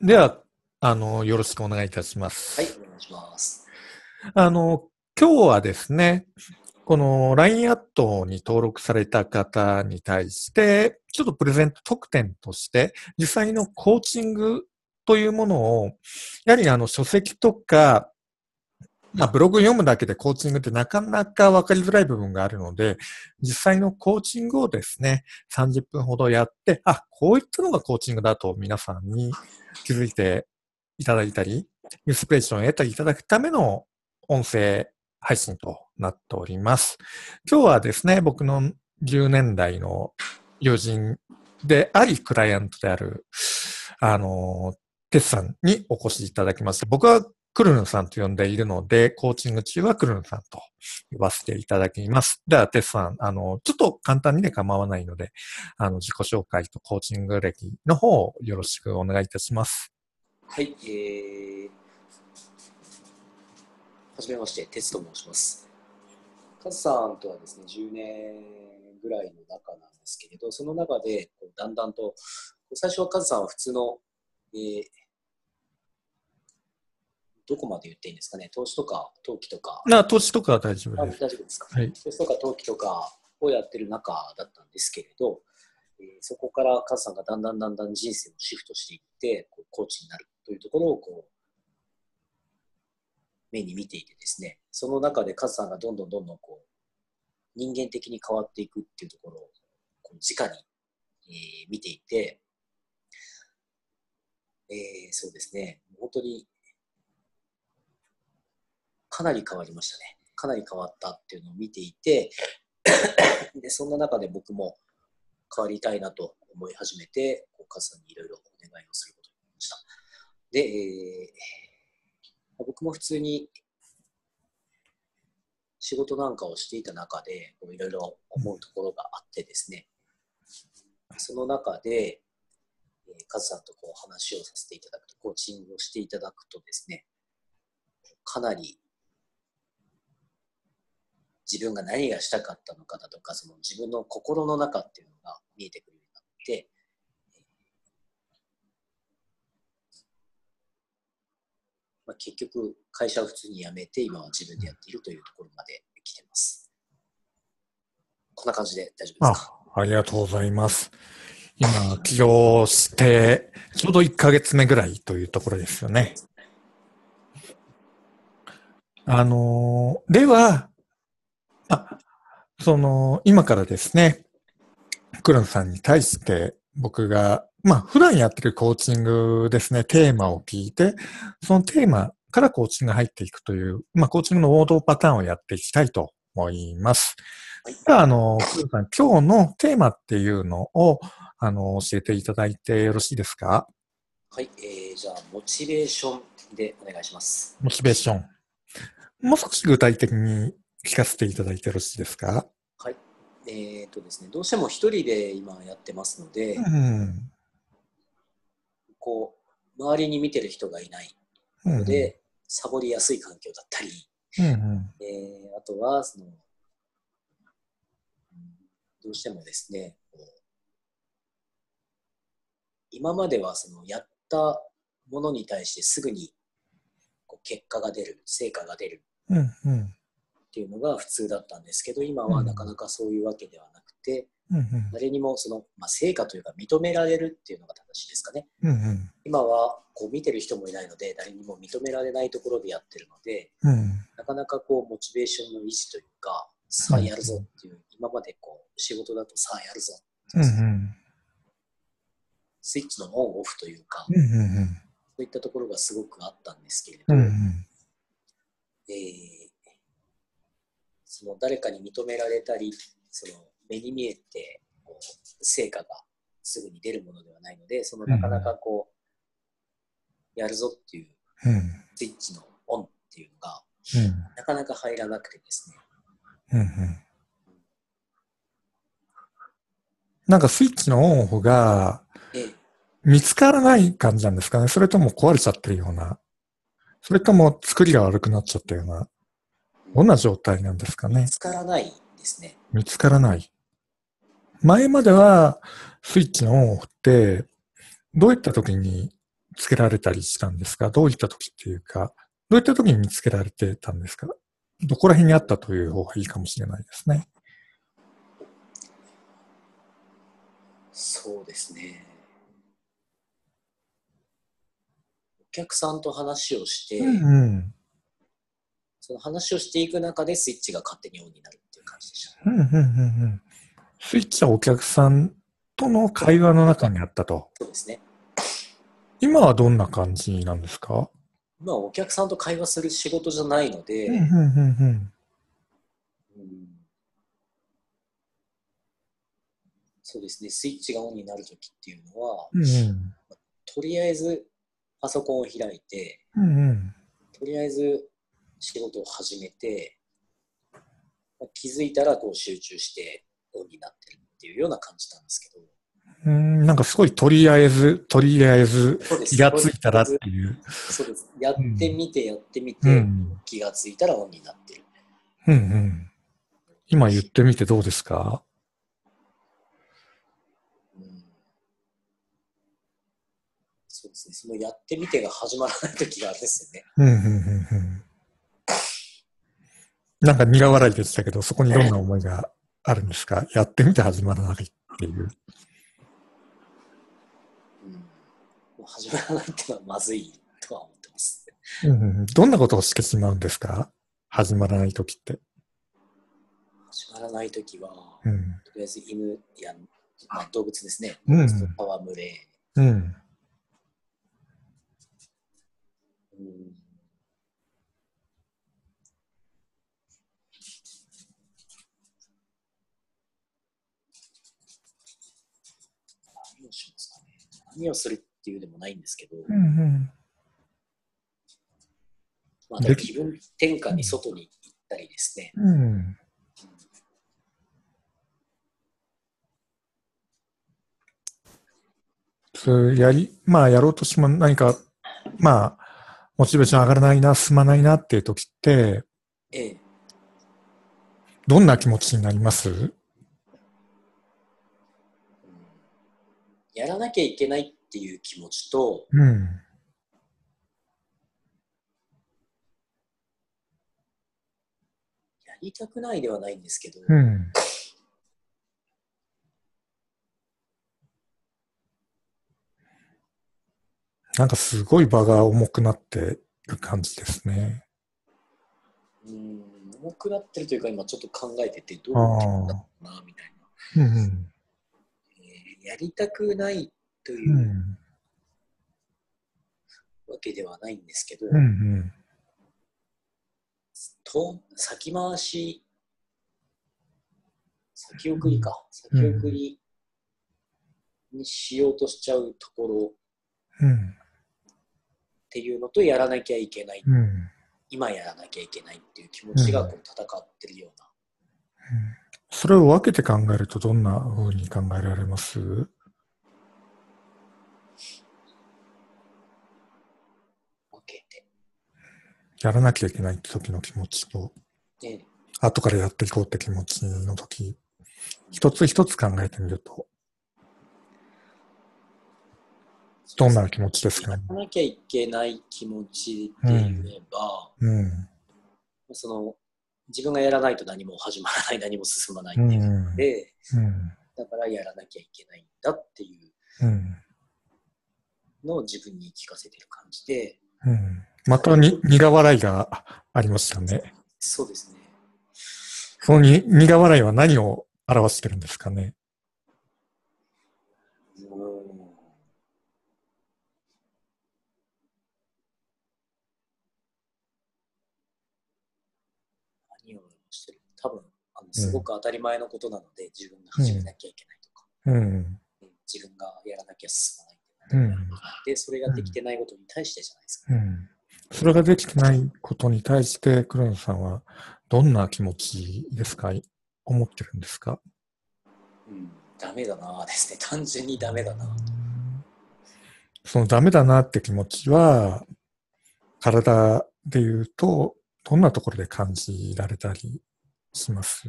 では、あの、よろしくお願いいたします。はい、お願いします。あの、今日はですね、この LINE アットに登録された方に対して、ちょっとプレゼント特典として、実際のコーチングというものを、やはりあの書籍とか、まあ、ブログ読むだけでコーチングってなかなかわかりづらい部分があるので、実際のコーチングをですね、30分ほどやって、あ、こういったのがコーチングだと皆さんに気づいていただいたり、インスピレーションを得ていただくための音声配信となっております。今日はですね、僕の10年代の友人であり、クライアントである、あの、テスさんにお越しいただきました。僕はクルヌさんと呼んでいるので、コーチング中はクルヌさんと呼ばせていただきます。では、テスさん、あの、ちょっと簡単にで構わないので、あの、自己紹介とコーチング歴の方をよろしくお願いいたします。はい、えー、はじめまして、鉄と申します。カズさんとはですね、10年ぐらいの中なんですけれど、その中でこうだんだんと、最初はカズさんは普通の、えーどこまで言っていいんですかね、投資とか投機とか、な、投資とかは大丈あ夫です。大丈夫ですか、はい。投資とか投機とかをやってる中だったんですけれど、えーそこからカズさんがだんだんだんだん人生をシフトしていって、こうコーチになるというところをこう目に見ていてですね、その中でカズさんがどんどんどんどんこう人間的に変わっていくっていうところをこう直に、えー見ていて、えーそうですね、本当にかなり変わりましたね。かなり変わったっていうのを見ていて、でそんな中で僕も変わりたいなと思い始めて、こうカズさんにいろいろお願いをすることになりました。で、えー僕も普通に仕事なんかをしていた中で、いろいろ思うところがあってですね、その中で、えーカズさんとこう話をさせていただくと、コーチングをしていただくとですね、かなり自分が何がしたかったのかだとか、その自分の心の中っていうのが見えてくるようになって、まあ、結局、会社を普通に辞めて、今は自分でやっているというところまで来てます。こんな感じで大丈夫ですか？あ、りがとうございます。今、起業して、ちょうど1ヶ月目ぐらいというところですよね。あのー、では、あ、その、今からですね、クランさんに対して僕が、まあ、普段やってるコーチングですね、テーマを聞いて、そのテーマからコーチングが入っていくという、まあ、コーチングの王道パターンをやっていきたいと思います。では、あの、クルさん、今日のテーマっていうのを、あの、教えていただいてよろしいですか？はい、えー、じゃあ、モチベーションでお願いします。モチベーション。もう少し具体的に聞かせていただいてよろしいですか？はい。えーとですね、どうしても一人で今やってますので、うん。こう、周りに見てる人がいないうんので、サボりやすい環境だったり、うんうん。えーあとは、その、うんどうしてもですね、今まではそのやったものに対してすぐにこう結果が出る、成果が出るうんうん。っていうのが普通だったんですけど、今はなかなかそういうわけではなくて、うんうん。誰にもその、まあ、成果というか認められるっていうのが正しいですかね。うんうん。今はこう見てる人もいないので、誰にも認められないところでやってるので、うん。なかなかこうモチベーションの維持というか、さあやるぞっていう、今までこう仕事だとさあやるぞ、うんうん。スイッチのオンオフというか、うんうんそういったところがすごくあったんですけれど、うん。うんえーその誰かに認められたり、その目に見えてこう成果がすぐに出るものではないので、そのなかなかこう、やるぞっていううん。うんスイッチのオンっていうのが、うん。なかなか入らなくてですね、うんうん。なんかスイッチのオンオフがえー見つからない感じなんですかねそれとも壊れちゃってるようなそれとも作りが悪くなっちゃったようなどんな状態なんですかね？見つからないですね。見つからない。前まではスイッチのオンオフってどういった時につけられたりしたんですか？どういった時っていうか、どういった時に見つけられてたんですか？どこら辺にあったという方がいいかもしれないですね。そうですね。お客さんと話をして、うんうん。その話をしていく中でスイッチが勝手にオンになるっていう感じでした。うんうんうんうん。スイッチはお客さんとの会話の中にあったと。そうですね。今はどんな感じなんですか？まあ、お客さんと会話する仕事じゃないので、うんうんうんうん。うんそうですね、スイッチがオンになるときっていうのは、うんうん。とりあえずパソコンを開いて、うんうん。とりあえず仕事を始めて、まあ気づいたらこう集中してオンになってるっていうような感じなんですけど、うん、なんかすごいとりあえず、とりあえず気がついたらっていう。そうです。やってみて、やってみうて、ん。気がついたらオンになってる。うんうん。今言ってみてどうですか？うんそうですね、そのやってみてが始まらない時がですよね。なんか苦笑いでしたけど、そこにどんな思いがあるんですか？やってみて始まらないっていう。うん、もう始まらないっていうのはまずいとは思ってます。うんどんなことをしてしまうんですか？始まらないときって。始まらない時は、うん。とりあえず犬や、まあ、動物ですね、うんれ、うん。うん何をしますかね。何をするっていうでもないんですけど、うんうん。まあ、気分転換に外に行ったりですね。うん。それやり、まあやろうとしても何か、まあ、モチベーション上がらないな、進まないなっていう時って、ええ、どんな気持ちになりますうんやらなきゃいけないっていう気持ちと、うん。やりたくないではないんですけど、うん。なんかすごい場が重くなってる感じですね。うん重くなってるというか、今ちょっと考えてて、どうなっろうな、みたいな、うんうん。えーやりたくないといううんわけではないんですけど、うんうん。と先回し、先送りか、先送りにしようとしちゃうところうん。っていうのと、やらなきゃいけない、うん。今やらなきゃいけないっていう気持ちがこう戦ってるような。それを分けて考えるとどんな風に考えられます？やらなきゃいけない時の気持ちと、で後からやっていこうって気持ちの時、一つ一つ考えてみると、どんな気持ちですか？やらなきゃいけない気持ちで言えば、うん。その自分がやらないと何も始まらない、何も進まないっうていうのん。で、うん。だからやらなきゃいけないんだっていううん。のを自分に聞かせてる感じで、うん。またに苦笑いがありましたね。そうですね。そのに苦笑いは何を表してるんですかね。うん何をしてる多分あのすごく当たり前のことなので、自分が始めなきゃいけないとか、うん。うん自分がやらなきゃ進まないで、それができてないことに対してじゃないですか。うん。それができてないことに対して、黒野さんはどんな気持ちですか？思ってるんですかうん、ダメだなぁですね。単純にダメだな。そのダメだなって気持ちは、体で言うと、どんなところで感じられたりします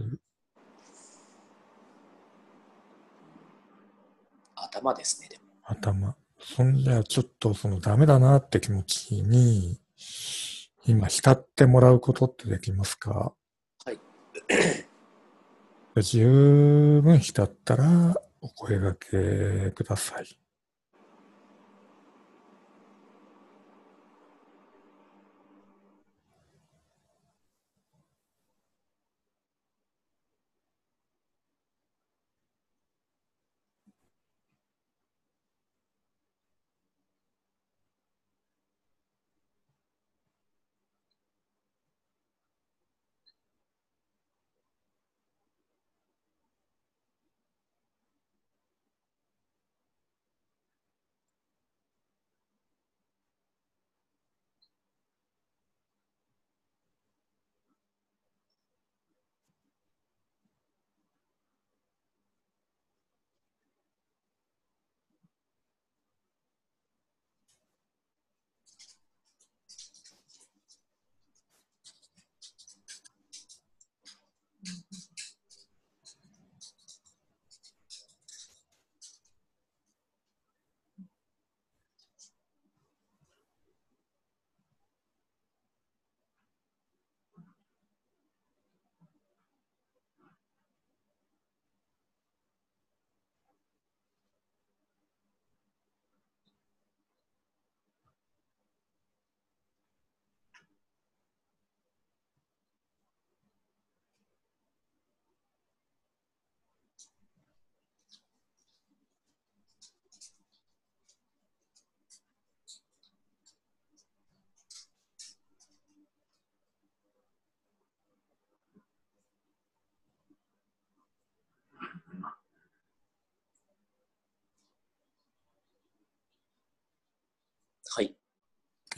頭ですね、でも。頭。そんじゃちょっとそのダメだなって気持ちに、今浸ってもらうことってできますか？はい。十分浸ったらお声掛けください。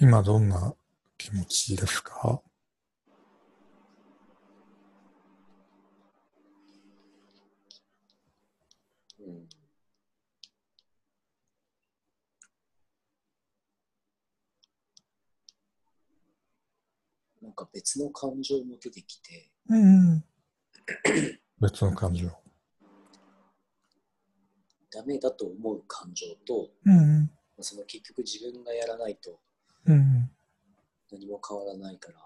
今どんな気持ちですか？うん。なんか別の感情も出てきて、うん。別の感情。ダメだと思う感情と、うん。その結局自分がやらないとうん。何も変わらないから、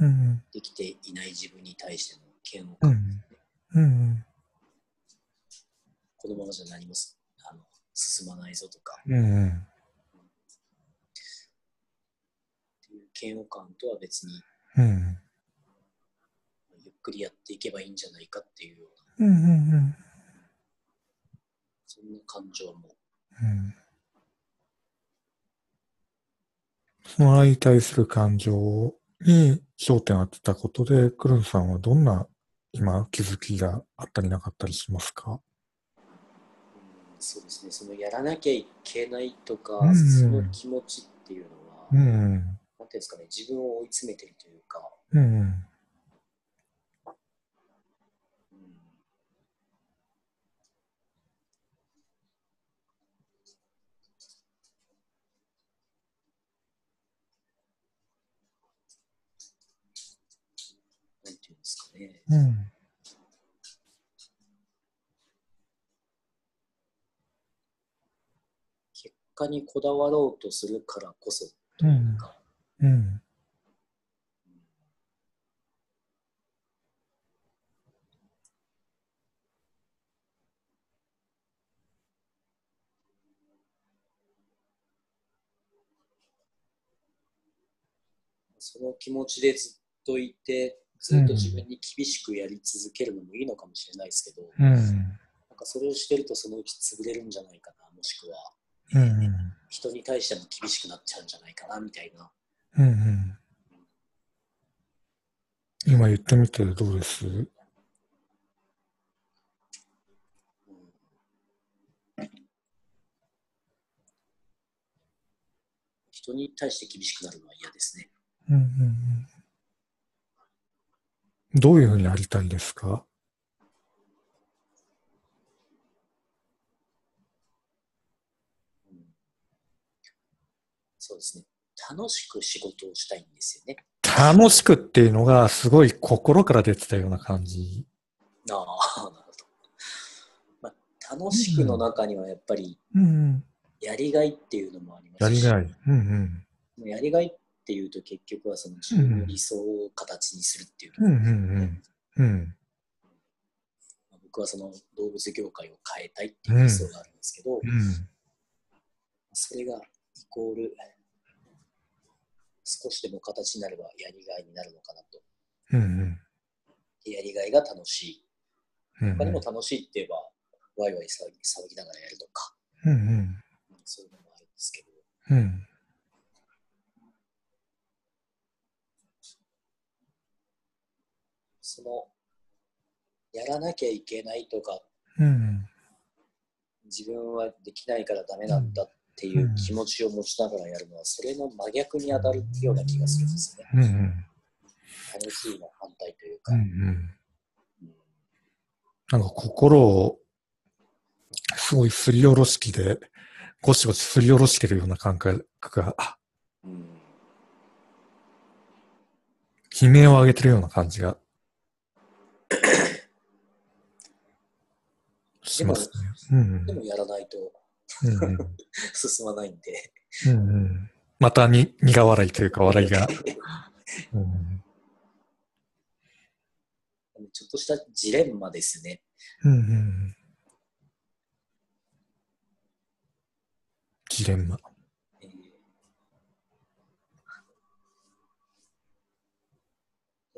うん。できていない自分に対しての嫌悪感、うん。うん。このままじゃ何もすあの進まないぞとかうん。っていう嫌悪感とは別にうん。ゆっくりやっていけばいいんじゃないかっていうようなうん。うん。そんな感情もうん。その相対する感情に焦点を当てたことで、クルンさんはどんな今気づきがあったりなかったりしますか？うんそうですね、そのやらなきゃいけないとか、うんその気持ちっていうのは、うん。なんていうんですかね、自分を追い詰めてるというか、うん。うんていうんですかね、うん。結果にこだわろうとするからこそというか、うん。うん。その気持ちでずっといて、ずっと自分に厳しくやり続けるのもいいのかもしれないですけど、うん。なんかそれをしてるとそのうち潰れるんじゃないかな、もしくはうん。人に対しても厳しくなっちゃうんじゃないかなみたいな。うん。今言ってみてどうです？うん人に対して厳しくなるのは嫌ですね。うんうんうんどういうふうにやりたいですか？うんそうですね。楽しく仕事をしたいんですよね。楽しくっていうのがすごい心から出てたような感じ。ああ、なるほど。まあ、楽しくの中にはやっぱり、うん。やりがいっていうのもありますし、やりがい。うんうん。やりがいっていうと結局はその自分の理想を形にするっていうとこうんうろで、僕はその動物業界を変えたいっていう理想があるんですけど、うん。それがイコール少しでも形になればやりがいになるのかなと。うんうん。でやりがいが楽しい。うん他にも楽しいって言えば、ワイワイ騒ぎ騒ぎながらやるとか、うんうんそういうのもあるんですけど、うん。うん。その、やらなきゃいけないとか、うん。自分はできないからダメなんだっていう気持ちを持ちながらやるのは、それの真逆に当たるような気がするんですね。うんうん。楽しいの反対というか。うんうん。うんなんか心を、すごいすりおろし器で、ゴシゴシすりおろしてるような感覚が、あうん悲鳴を上げてるような感じが、しますね。うんでもやらないと 進まないんで、うんうんまたに苦笑いというか笑いが。うんちょっとしたジレンマですね。うんうんジレンマ。え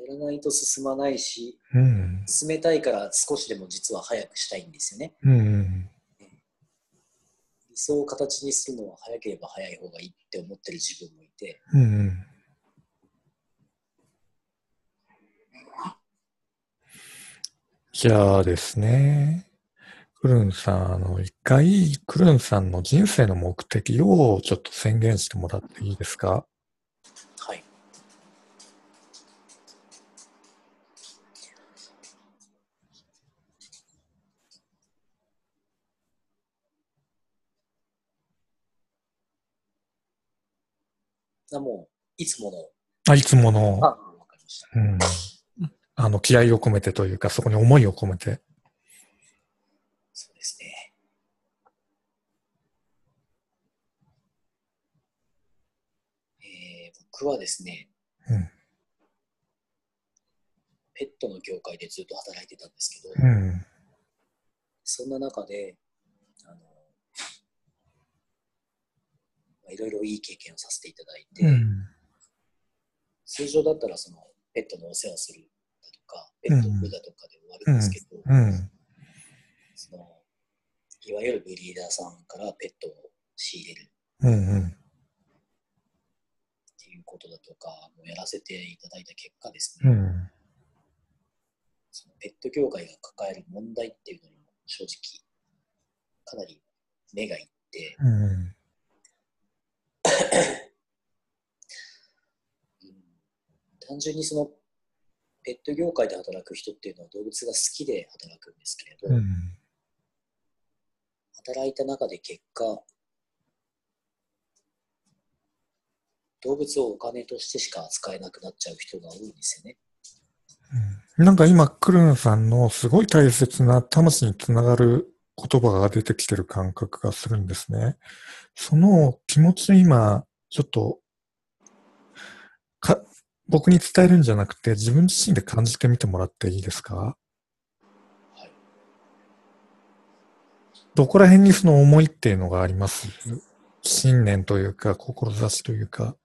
ーやらないと進まないし、うん。進めたいから少しでも実は早くしたいんですよね。うん。うん理想を形にするのは早ければ早い方がいいって思ってる自分もいて、うんうん。じゃあですね、クルンさん、あの、一回、クルンさんの人生の目的をちょっと宣言してもらっていいですかはい。あもう、いつもの、あ、いつものあ、、わかりました。うん、あの、気合を込めてというか、そこに思いを込めて。そうですね。えー僕はですね、うんペットの業界でずっと働いてたんですけど、うん。そんな中で、あの、まあいろいろいい経験をさせていただいて、うん。通常だったらそのペットのお世話するだとか、ペットフーだとかで終わるんですけど、うん。そのいわゆるブリーダーさんからペットを仕入れるうん。うん。っていうことだとかもやらせていただいた結果ですね、うん。そのペット業界が抱える問題っていうのにも正直かなり目がいって、うん。うん単純にそのペット業界で働く人っていうのは動物が好きで働くんですけれど、うん。働いた中で結果動物をお金としてしか扱えなくなっちゃう人が多いんですよね。なんか今、クルンさんのすごい大切な魂につながる言葉が出てきてる感覚がするんですね。その気持ちを今、ちょっと、か、僕に伝えるんじゃなくて、自分自身で感じてみてもらっていいですか？はい、どこら辺にその思いっていうのがあります？信念というか、志というか、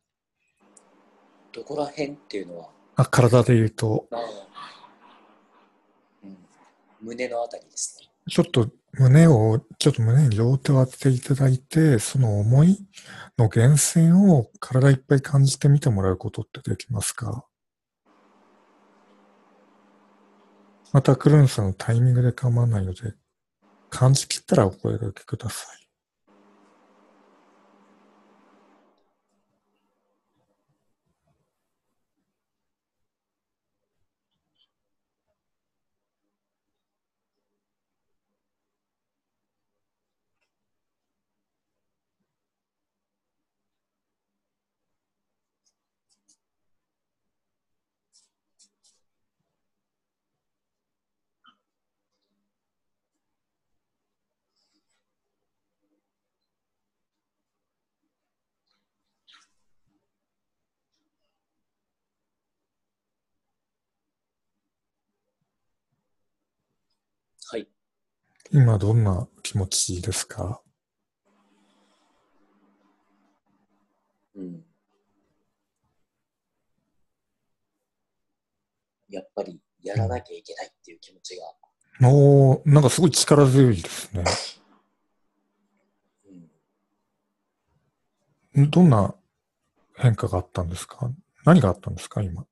どこら辺っていうのは、あ、体で言うと、うん、胸のあたりですね。ちょっと胸を、ちょっと胸に両手を当てていただいて、その思いの源泉を体いっぱい感じてみてもらうことってできますか？またクルンさんのタイミングで構わないので、感じきったらお声掛けください。はい。今どんな気持ちですか？うん。やっぱりやらなきゃいけないっていう気持ちが、おー、なんかすごい力強いですね。うん、どんな変化があったんですか？何があったんですか今？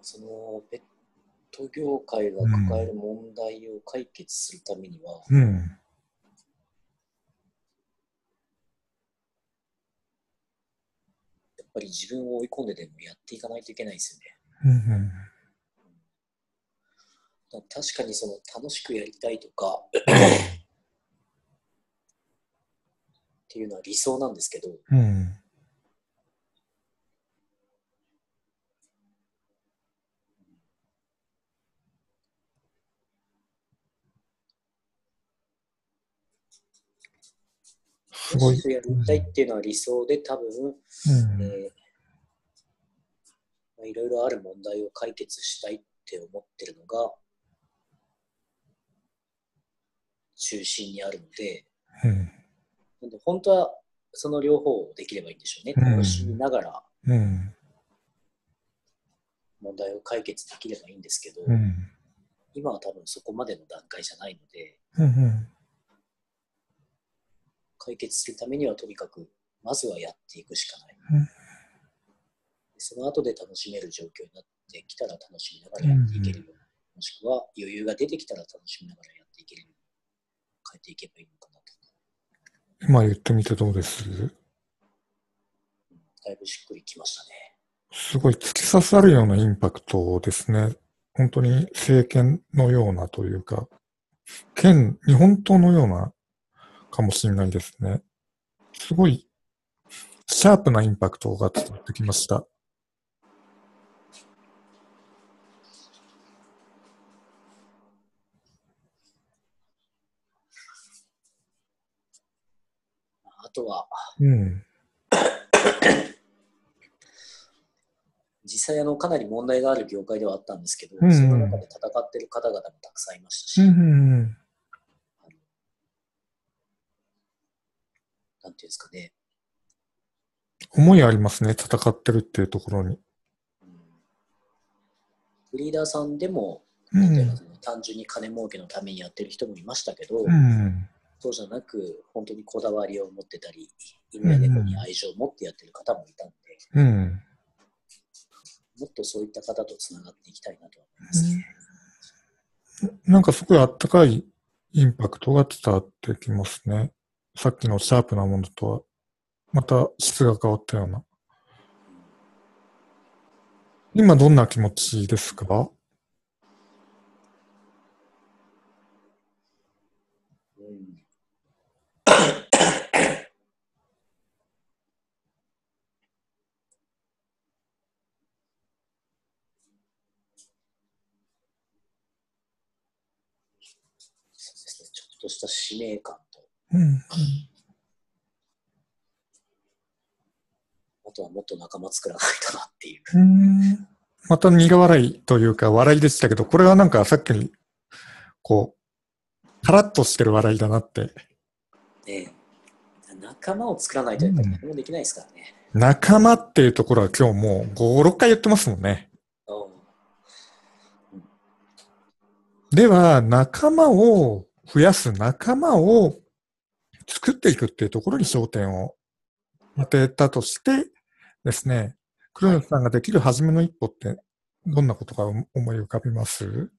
そのペット業界が抱える問題を解決するためには、うん。やっぱり自分を追い込んででもやっていかないといけないですうんよね。うん確かにその楽しくやりたいとか っていうのは理想なんですけど、うん。ごいやりたいっていうのは理想で多分、うん。えーまあいろいろある問題を解決したいって思ってるのが中心にあるので、うん。なんで本当はその両方できればいいんでしょうね。うん楽しみながらうん。問題を解決できればいいんですけど、うん。今は多分そこまでの段階じゃないので、うん。解決するためにはとにかくまずはやっていくしかない。うんでその後で楽しめる状況になってきたら楽しみながらやっていけるように、もしくは余裕が出てきたら楽しみながらやっていけるように変えていけばいいのかなと。今言ってみてどうです？うんだいぶしっくりきましたね。すごい突き刺さるようなインパクトですね。本当に政権のようなというか、県、日本刀のようなかもしれないですね。すごい、シャープなインパクトが伝わってきました。あとは、うん。実際あのかなり問題がある業界ではあったんですけど、うんその中で戦ってる方々もたくさんいましたし、うん。あのなんていうんですかね、思いありますね。戦ってるっていうところに。うんブリーダーさんでも、うん。単純に金儲けのためにやってる人もいましたけど、うん。そうじゃなく、本当にこだわりを持ってたり、犬や猫に愛情を持ってやってる方もいたんで、うん。もっとそういった方とつながっていきたいなとは思いますね。なんかすごいあったかいインパクトが伝わってきますね。さっきのシャープなものとは、また質が変わったような。今どんな気持ちですか、ちょっとした使命感。と、うん。あとはもっと仲間作らないとなっていう。うんまた苦笑いというか笑いでしたけど、これはなんかさっきに、こう、カラッとしてる笑いだなって。ねえ仲間を作らないとやっぱり何もできないですからね。仲間っていうところは今日もう5、6回言ってますもんね。うんでは、仲間を増やす仲間を作っていくっていうところに焦点を当てたとしてですね、黒野さんができる初めの一歩ってどんなことが思い浮かびます？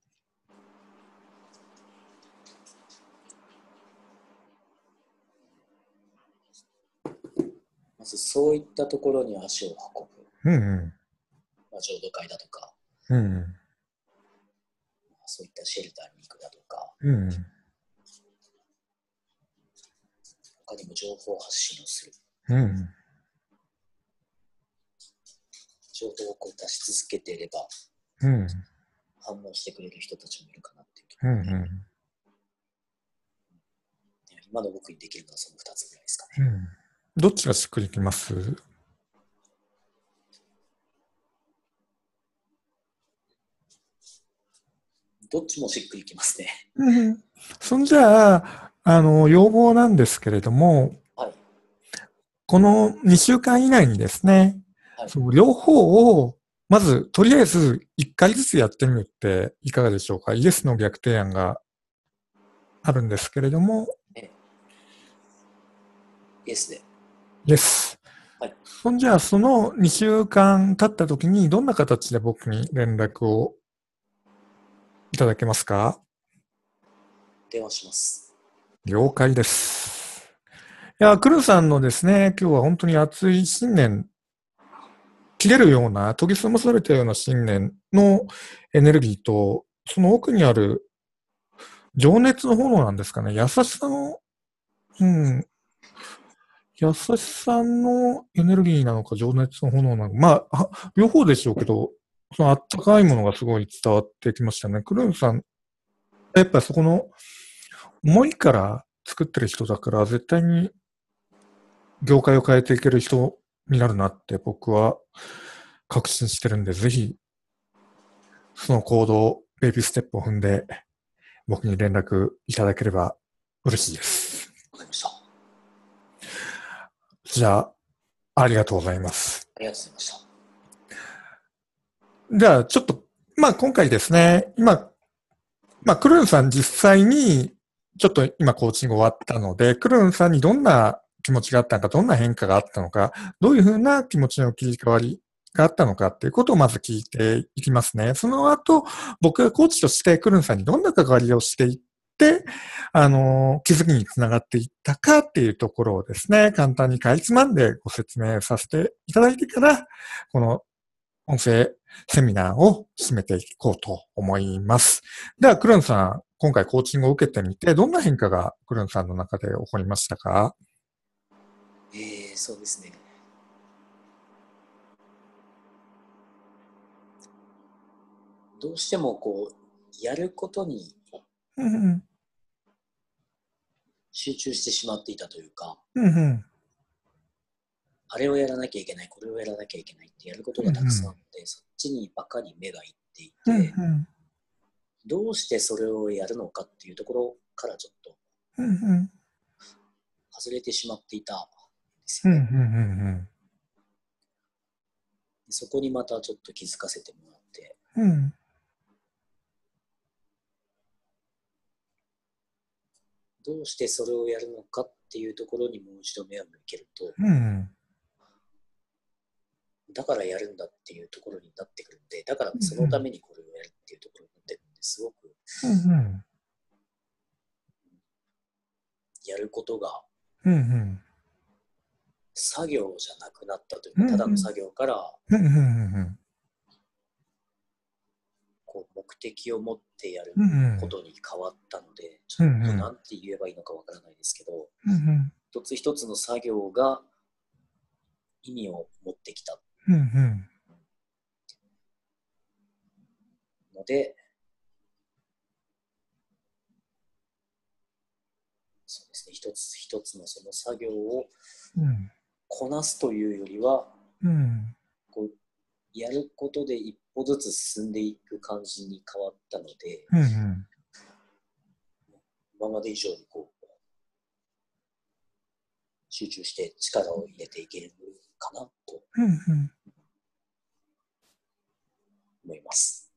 まずそういったところに足を運ぶ。うんまあ、浄土会だとか、うん。うんまあそういったシェルターに行くだとか、うん。他にも情報発信をする。うん。情報をこう出し続けていればうん。反応してくれる人たちもいるかなっていうとこうん。ろで、うん。今の僕にできるのはその2つぐらいですかね。うん。どっちがしっくりきます？どっちもしっくりきますね。うん。そんじゃあ、あの、要望なんですけれども、はい。この2週間以内にですね、はいその両方を、まず、とりあえず1回ずつやってみるっていかがでしょうか？イエスの逆提案があるんですけれども、イエスで。イエス。はいそんじゃあ、その2週間経った時に、どんな形で僕に連絡をいただけますか？電話します。了解です。いや、クルーさんのですね、今日は本当に熱い信念、切れるような、研ぎ澄まされたような信念のエネルギーと、その奥にある情熱の炎なんですかね、優しさの、うん、優しさのエネルギーなのか、情熱の炎なのか、まあ、両方でしょうけど、そのあったかいものがすごい伝わってきましたね。クルーンさん、やっぱそこの思いから作ってる人だから、絶対に業界を変えていける人になるなって僕は確信してるんで、ぜひ、その行動、ベイビーステップを踏んで、僕に連絡いただければ嬉しいです。わかりました。あじゃあ、ありがとうございます。りがとうございました。じゃあ、ちょっと、まあ今回ですね、今、まあクルーンさん実際に、ちょっと今コーチング終わったので、クルンさんにどんな気持ちがあったのか、どんな変化があったのか、どういうふうな気持ちの切り替わりがあったのかっていうことをまず聞いていきますね。その後、僕がコーチとしてクルンさんにどんな関わりをしていって、あの、気づきにつながっていったかっていうところをですね、簡単にかいつまんでご説明させていただいてから、この音声セミナーを進めていこうと思います。では、クルンさん、今回コーチングを受けてみて、どんな変化がクルンさんの中で起こりましたか？えー、そうですね。どうしてもこう、やることに。集中してしまっていたというか、うんうん。あれをやらなきゃいけない、これをやらなきゃいけないってやることがたくさんあって、そっちにばかり目がいっていて、うんうん。どうしてそれをやるのかっていうところからちょっと。外れてしまっていたんですよね。そこにまたちょっと気づかせてもらって。どうしてそれをやるのかっていうところにもう一度目を向けると、うん。だからやるんだっていうところになってくるんで、だからそのためにこれをやるっていうところになってくるんですごくうん。やることがうん。うん。作業じゃなくなったというか、ただの作業からうん。うん。こう目的を持ってやるうん。ことに変わったので、ちょっとなんて言えばいいのかわからないですけど、うん。一つ一つの作業が意味を持ってきたうん。ので、そうで一つ一つのその作業をうん。こなすというよりは、うん。こうやることで一歩ずつ進んでいく感じに変わったので、うん。今まで以上にこう集中して力を入れていけるかなとうん。思います。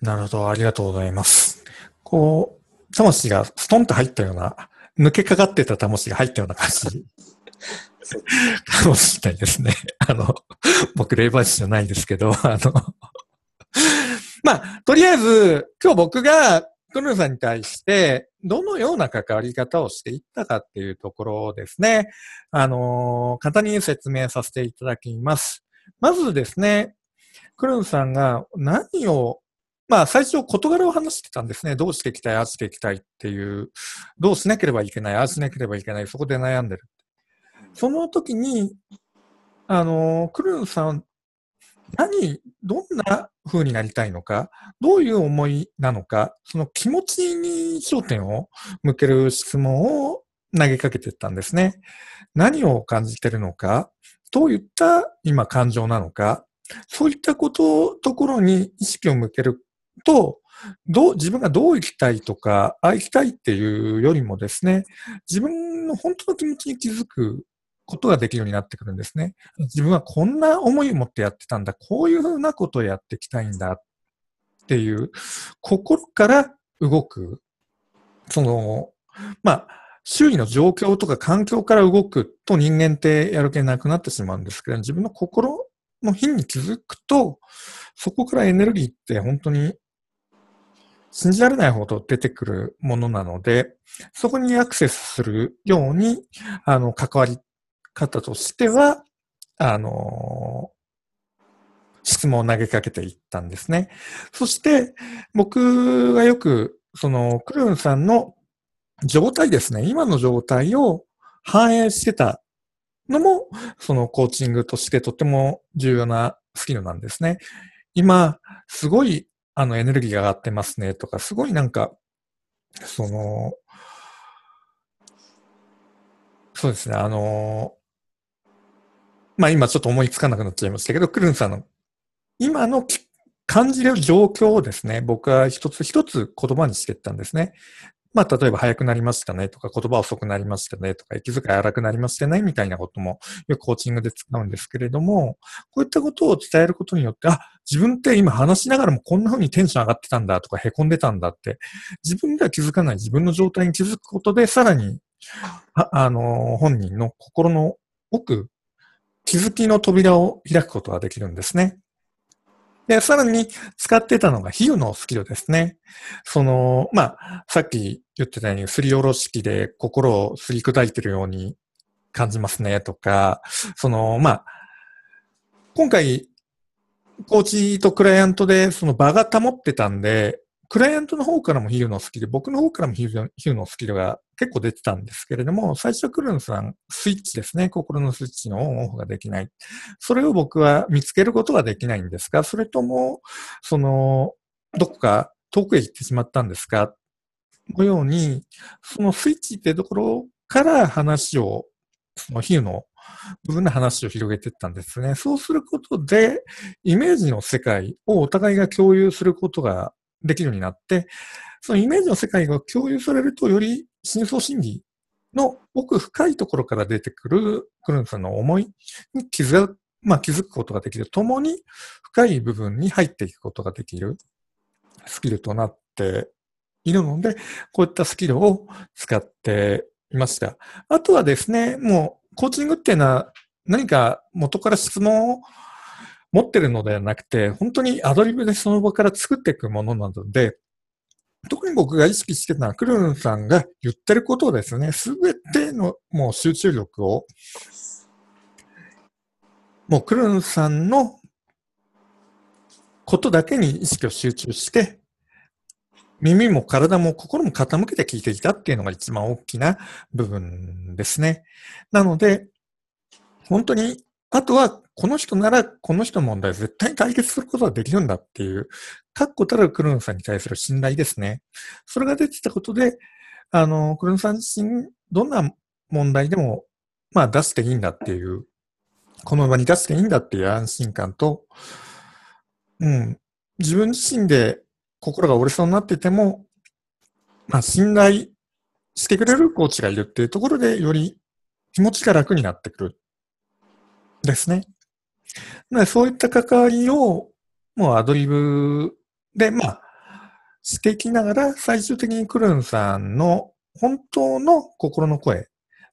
なるほど、ありがとうございます。こう、魂がストンと入ったような、抜けかかってた魂が入ったような感じかもしれないですね。あの、僕、霊媒師じゃないですけど、あの、まあ、とりあえず、今日僕がクルーさんに対して、どのような関わり方をしていったかっていうところですね。あの、簡単に説明させていただきます。まずですね、クルーさんが何を、まあ、最初、事柄を話してたんですね。どうしていきたい、ああしていきたいっていう、どうしなければいけない、ああしなければいけない、そこで悩んでる。その時に、あの、クルーンさん、何、どんな風になりたいのか、どういう思いなのか、その気持ちに焦点を向ける質問を投げかけてったんですね。何を感じてるのか、どういった今感情なのか、そういったこと、ところに意識を向けると、どう、自分がどう生きたいとか、ああ生きたいっていうよりもですね、自分の本当の気持ちに気づくことができるようになってくるんですね。自分はこんな思いを持ってやってたんだ、こういうふうなことをやっていきたいんだっていう、心から動く、その、まあ、周囲の状況とか環境から動くと人間ってやる気なくなってしまうんですけど、自分の心の品に気づくと、そこからエネルギーって本当に信じられないほど出てくるものなので、そこにアクセスするように、あの、関わり方としては、あの、質問を投げかけていったんですね。そして、僕がよく、その、クルーンさんの状態ですね、今の状態を反映してたのも、そのコーチングとしてとても重要なスキルなんですね。今、すごい、あの、エネルギーが上がってますねとか、すごいなんか、その、そうですね、あの、まあ今ちょっと思いつかなくなっちゃいましたけど、クルンさんの今の感じる状況をですね、僕は一つ一つ言葉にしていったんですね。まあ、例えば早くなりましたねとか、言葉遅くなりましたねとか、息遣い荒くなりましたねみたいなこともよくコーチングで使うんですけれども、こういったことを伝えることによって、あ、自分って今話しながらもこんな風にテンション上がってたんだとか、凹んでたんだって、自分では気づかない自分の状態に気づくことで、さらに、あ、あの、本人の心の奥、気づきの扉を開くことができるんですね。で、さらに使ってたのが比喩のスキルですね。その、まあ、さっき言ってたように、すりおろし器で心をすり砕いてるように感じますねとか、その、まあ、今回、コーチとクライアントでその場が保ってたんで、クライアントの方からもヒューのスキル、僕の方からもヒューのスキルが結構出てたんですけれども、最初はクルンさん、スイッチですね。心のスイッチのオンオフができない。それを僕は見つけることができないんですかそれとも、その、どこか遠くへ行ってしまったんですかのように、そのスイッチってところから話を、そのヒューの部分で話を広げていったんですね。そうすることで、イメージの世界をお互いが共有することができるようになって、そのイメージの世界が共有されると、より深層心理の奥深いところから出てくるクルンさんの思いに気づく、まあ、気づくことができる。共に深い部分に入っていくことができるスキルとなっているので、こういったスキルを使っていました。あとはですね、もうコーチングっていうのは何か元から質問を持ってるのではなくて、本当にアドリブでその場から作っていくものなので、特に僕が意識してたのは、クルンさんが言ってることをですね、すべてのもう集中力を、もうクルンさんのことだけに意識を集中して、耳も体も心も傾けて聞いてきたっていうのが一番大きな部分ですね。なので、本当にあとは、この人なら、この人の問題絶対に解決することができるんだっていう、確固たるクルーンさんに対する信頼ですね。それが出てたことで、あの、クルーンさん自身、どんな問題でも、まあ出していいんだっていう、この場に出していいんだっていう安心感と、うん、自分自身で心が折れそうになってても、まあ信頼してくれるコーチがいるっていうところで、より気持ちが楽になってくる。ですね。そういった関わりを、もうアドリブで、まあ、していきながら、最終的にクルンさんの本当の心の声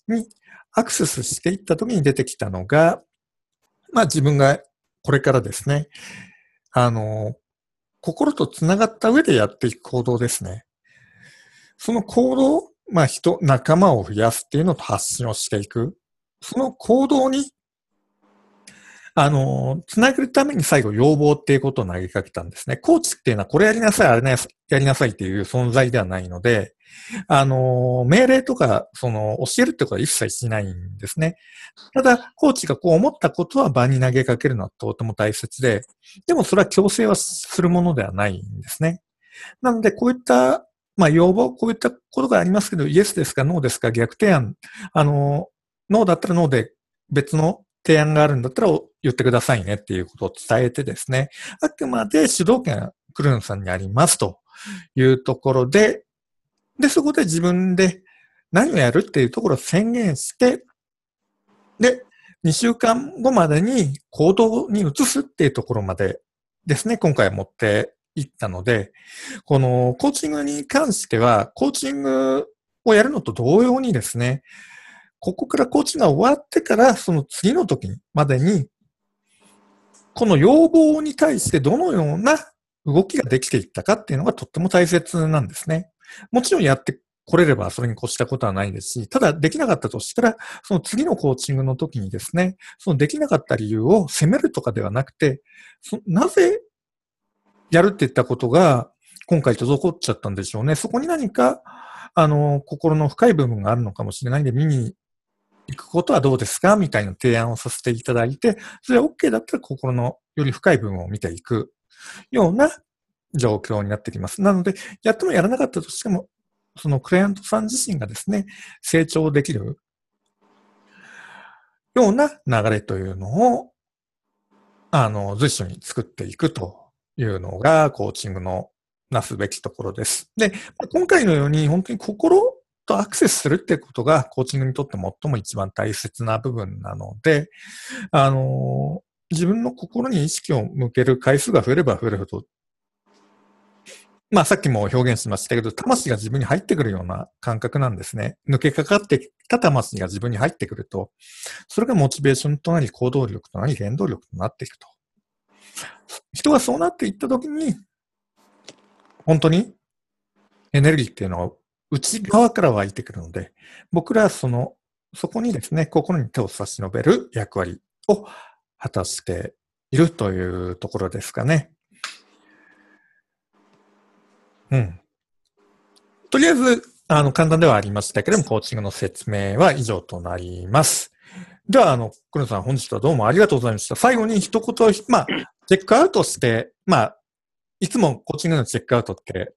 にアクセスしていった時に出てきたのが、まあ自分がこれからですね、あの、心と繋がった上でやっていく行動ですね。その行動、まあ人、仲間を増やすっていうのと発信をしていく。その行動にあの、つなげるために最後要望っていうことを投げかけたんですね。コーチっていうのはこれやりなさい、あれなやりなさいっていう存在ではないので、あの、命令とか、その、教えるってことは一切しないんですね。ただ、コーチがこう思ったことは場に投げかけるのはとても大切で、でもそれは強制はするものではないんですね。なので、こういった、まあ、要望、こういったことがありますけど、イエスですか、ノーですか、逆提案。あの、ノーだったらノーで別の提案があるんだったら言ってくださいねっていうことを伝えてですね、あくまで主導権クルーンさんにありますというところで、で、そこで自分で何をやるっていうところを宣言して、で、2週間後までに行動に移すっていうところまでですね、今回持っていったので、このコーチングに関しては、コーチングをやるのと同様にですね、ここからコーチが終わってから、その次の時までに、この要望に対してどのような動きができていったかっていうのがとっても大切なんですね。もちろんやって来れればそれに越したことはないですし、ただできなかったとしたら、その次のコーチングの時にですね、そのできなかった理由を責めるとかではなくて、なぜやるって言ったことが今回滞っちゃったんでしょうね。そこに何か、あの、心の深い部分があるのかもしれないんで、見に行くことはどうですか？みたいな提案をさせていただいて、それは OK だったら心のより深い部分を見ていくような状況になってきます。なので、やってもやらなかったとしても、そのクライアントさん自身がですね、成長できるような流れというのを、あの、随所に作っていくというのが、コーチングのなすべきところです。で、今回のように本当に心とアクセスするってことが、コーチングにとって最も一番大切な部分なので、あの、自分の心に意識を向ける回数が増えれば増えるほど、まあさっきも表現しましたけど、魂が自分に入ってくるような感覚なんですね。抜けかかってきた魂が自分に入ってくると、それがモチベーションとなり行動力となり原動力となっていくと。人がそうなっていったときに、本当にエネルギーっていうのは内側から湧いてくるので、僕らはその、そこにですね、心に手を差し伸べる役割を果たしているというところですかね。うん。とりあえず、あの、簡単ではありましたけれども、コーチングの説明は以上となります。では、あの、黒さん、本日はどうもありがとうございました。最後に一言、まあ、チェックアウトして、まあ、いつもコーチングのチェックアウトって、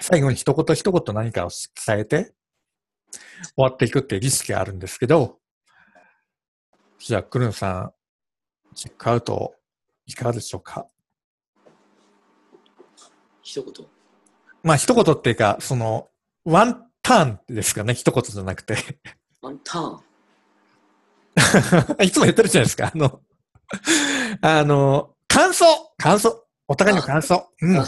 最後に一言一言何かを伝えて、終わっていくっていう儀式があるんですけど、じゃあ、クルンさん、チェックアウト、いかがでしょうか？一言。まあ、一言っていうか、その、ワンターンですかね、一言じゃなくて。ワンターン。いつも言ってるじゃないですか。あの、あの、感想！感想！お互いの感想。うん、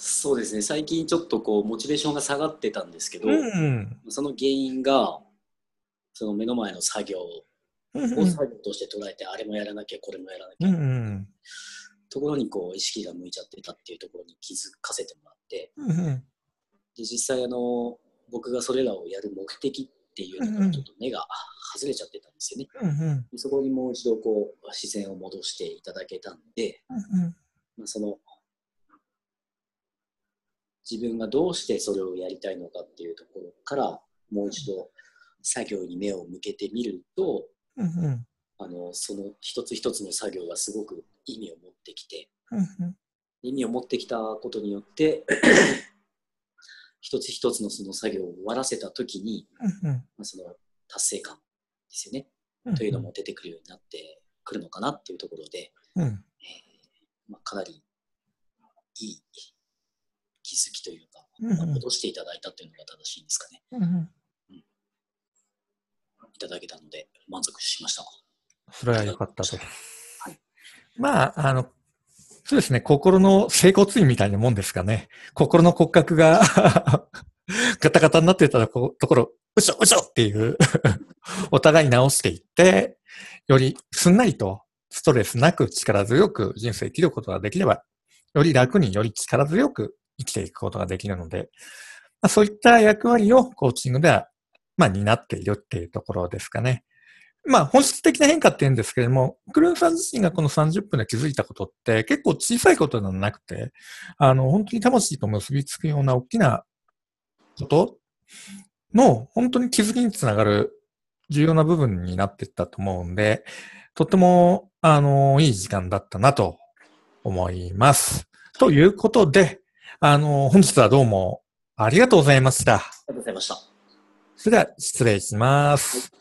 そうですね、最近ちょっとこう、モチベーションが下がってたんですけど、うん、その原因が、その目の前の作業を作業として捉えて、あれもやらなきゃ、これもやらなきゃ。うんところにこう意識が向いちゃってたっていうところに気づかせてもらって、うん、で実際あの僕がそれらをやる目的っていうのがちょっと目が外れちゃってたんですよね、うんうん、そこにもう一度こう視線を戻していただけたんで、うんうん、まあ、その自分がどうしてそれをやりたいのかっていうところからもう一度作業に目を向けてみると、うんうん、あのその一つ一つの作業がすごく意味を持ってきて、意味を持ってきたことによって 一つ一つのその作業を終わらせた時に、まあ、その達成感ですよね、というのも出てくるようになってくるのかなっていうところで、えー、まあ、かなりいい気づきというか、まあ、戻していただいたというのが正しいんですかね。うん、いただけたので満足しました。それは良かったです。はい、まあ、あの、そうですね、心の整骨院みたいなもんですかね。心の骨格が ガタガタになってたところ、うしょうしょっていう お互い直していって、よりすんなりとストレスなく力強く人生生きることができれば、より楽により力強く生きていくことができるので、まあ、そういった役割をコーチングでは、まあ、担っているっていうところですかね。まあ、本質的な変化って言うんですけれども、クルーンさん自身がこの30分で気づいたことって結構小さいことではなくて、あの、本当に魂と結びつくような大きなことの本当に気づきにつながる重要な部分になっていったと思うんで、とっても、あの、いい時間だったなと思います。ということで、あの、本日はどうもありがとうございました。ありがとうございました。それでは失礼します。はい